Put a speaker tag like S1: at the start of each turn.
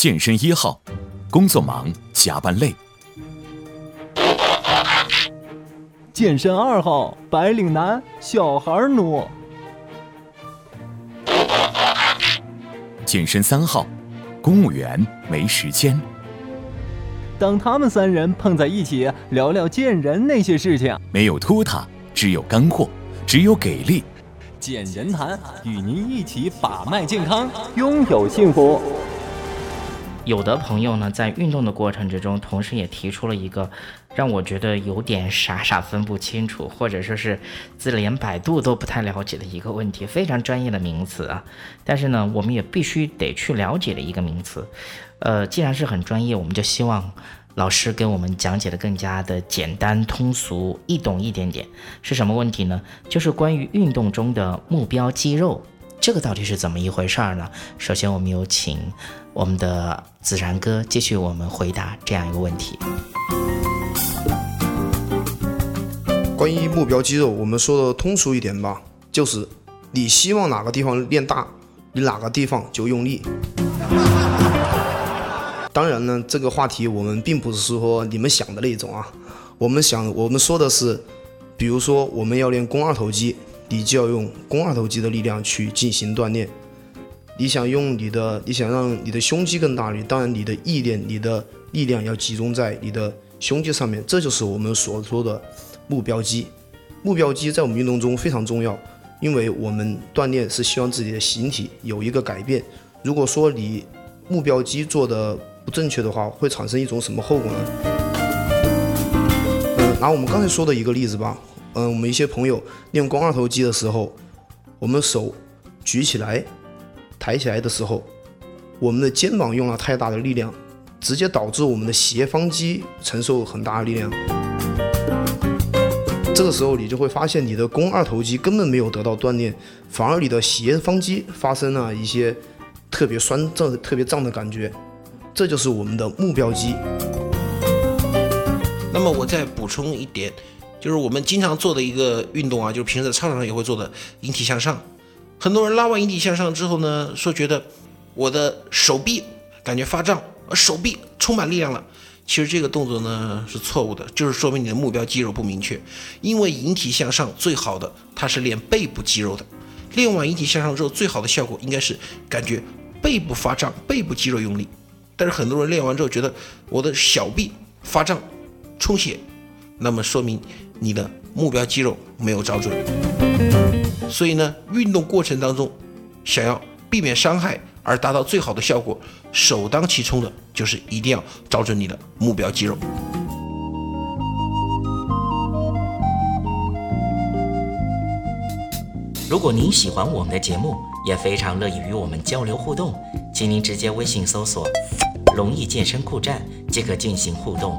S1: 健身一号，工作忙，加班累；
S2: 健身二号，白领男，小孩奴；
S1: 健身三号，公务员，没时间。
S2: 当他们三人碰在一起，聊聊见人那些事情，
S1: 没有拖沓，只有干货，只有给力。
S2: 健人谈与您一起把脉健康，拥有幸福。
S3: 有的朋友呢，在运动的过程之中，同时也提出了一个让我觉得有点傻傻分不清楚，或者说是自连百度都不太了解的一个问题，非常专业的名词啊。但是呢，我们也必须得去了解的一个名词。呃，既然是很专业，我们就希望老师给我们讲解的更加的简单、通俗、易懂一点点。是什么问题呢？就是关于运动中的目标肌肉。这个到底是怎么一回事儿呢？首先，我们有请我们的子然哥继续我们回答这样一个问题。
S4: 关于目标肌肉，我们说的通俗一点吧，就是你希望哪个地方练大，你哪个地方就用力。当然呢，这个话题我们并不是说你们想的那种啊，我们想我们说的是，比如说我们要练肱二头肌。你就要用肱二头肌的力量去进行锻炼。你想用你的，你想让你的胸肌更大，你当然你的意念、你的力量要集中在你的胸肌上面，这就是我们所说的目标肌。目标肌在我们运动中非常重要，因为我们锻炼是希望自己的形体有一个改变。如果说你目标肌做的不正确的话，会产生一种什么后果呢？嗯，拿我们刚才说的一个例子吧。嗯，我们一些朋友练肱二头肌的时候，我们手举起来、抬起来的时候，我们的肩膀用了太大的力量，直接导致我们的斜方肌承受很大的力量。这个时候，你就会发现你的肱二头肌根本没有得到锻炼，反而你的斜方肌发生了一些特别酸胀、特别胀的感觉。这就是我们的目标肌。
S5: 那么，我再补充一点。就是我们经常做的一个运动啊，就是平时在操场上也会做的引体向上。很多人拉完引体向上之后呢，说觉得我的手臂感觉发胀，手臂充满力量了。其实这个动作呢是错误的，就是说明你的目标肌肉不明确。因为引体向上最好的它是练背部肌肉的，练完引体向上之后，最好的效果应该是感觉背部发胀，背部肌肉用力。但是很多人练完之后觉得我的小臂发胀，充血，那么说明。你的目标肌肉没有找准，所以呢，运动过程当中，想要避免伤害而达到最好的效果，首当其冲的就是一定要找准你的目标肌肉。
S3: 如果您喜欢我们的节目，也非常乐意与我们交流互动，请您直接微信搜索“龙易健身酷站”即可进行互动。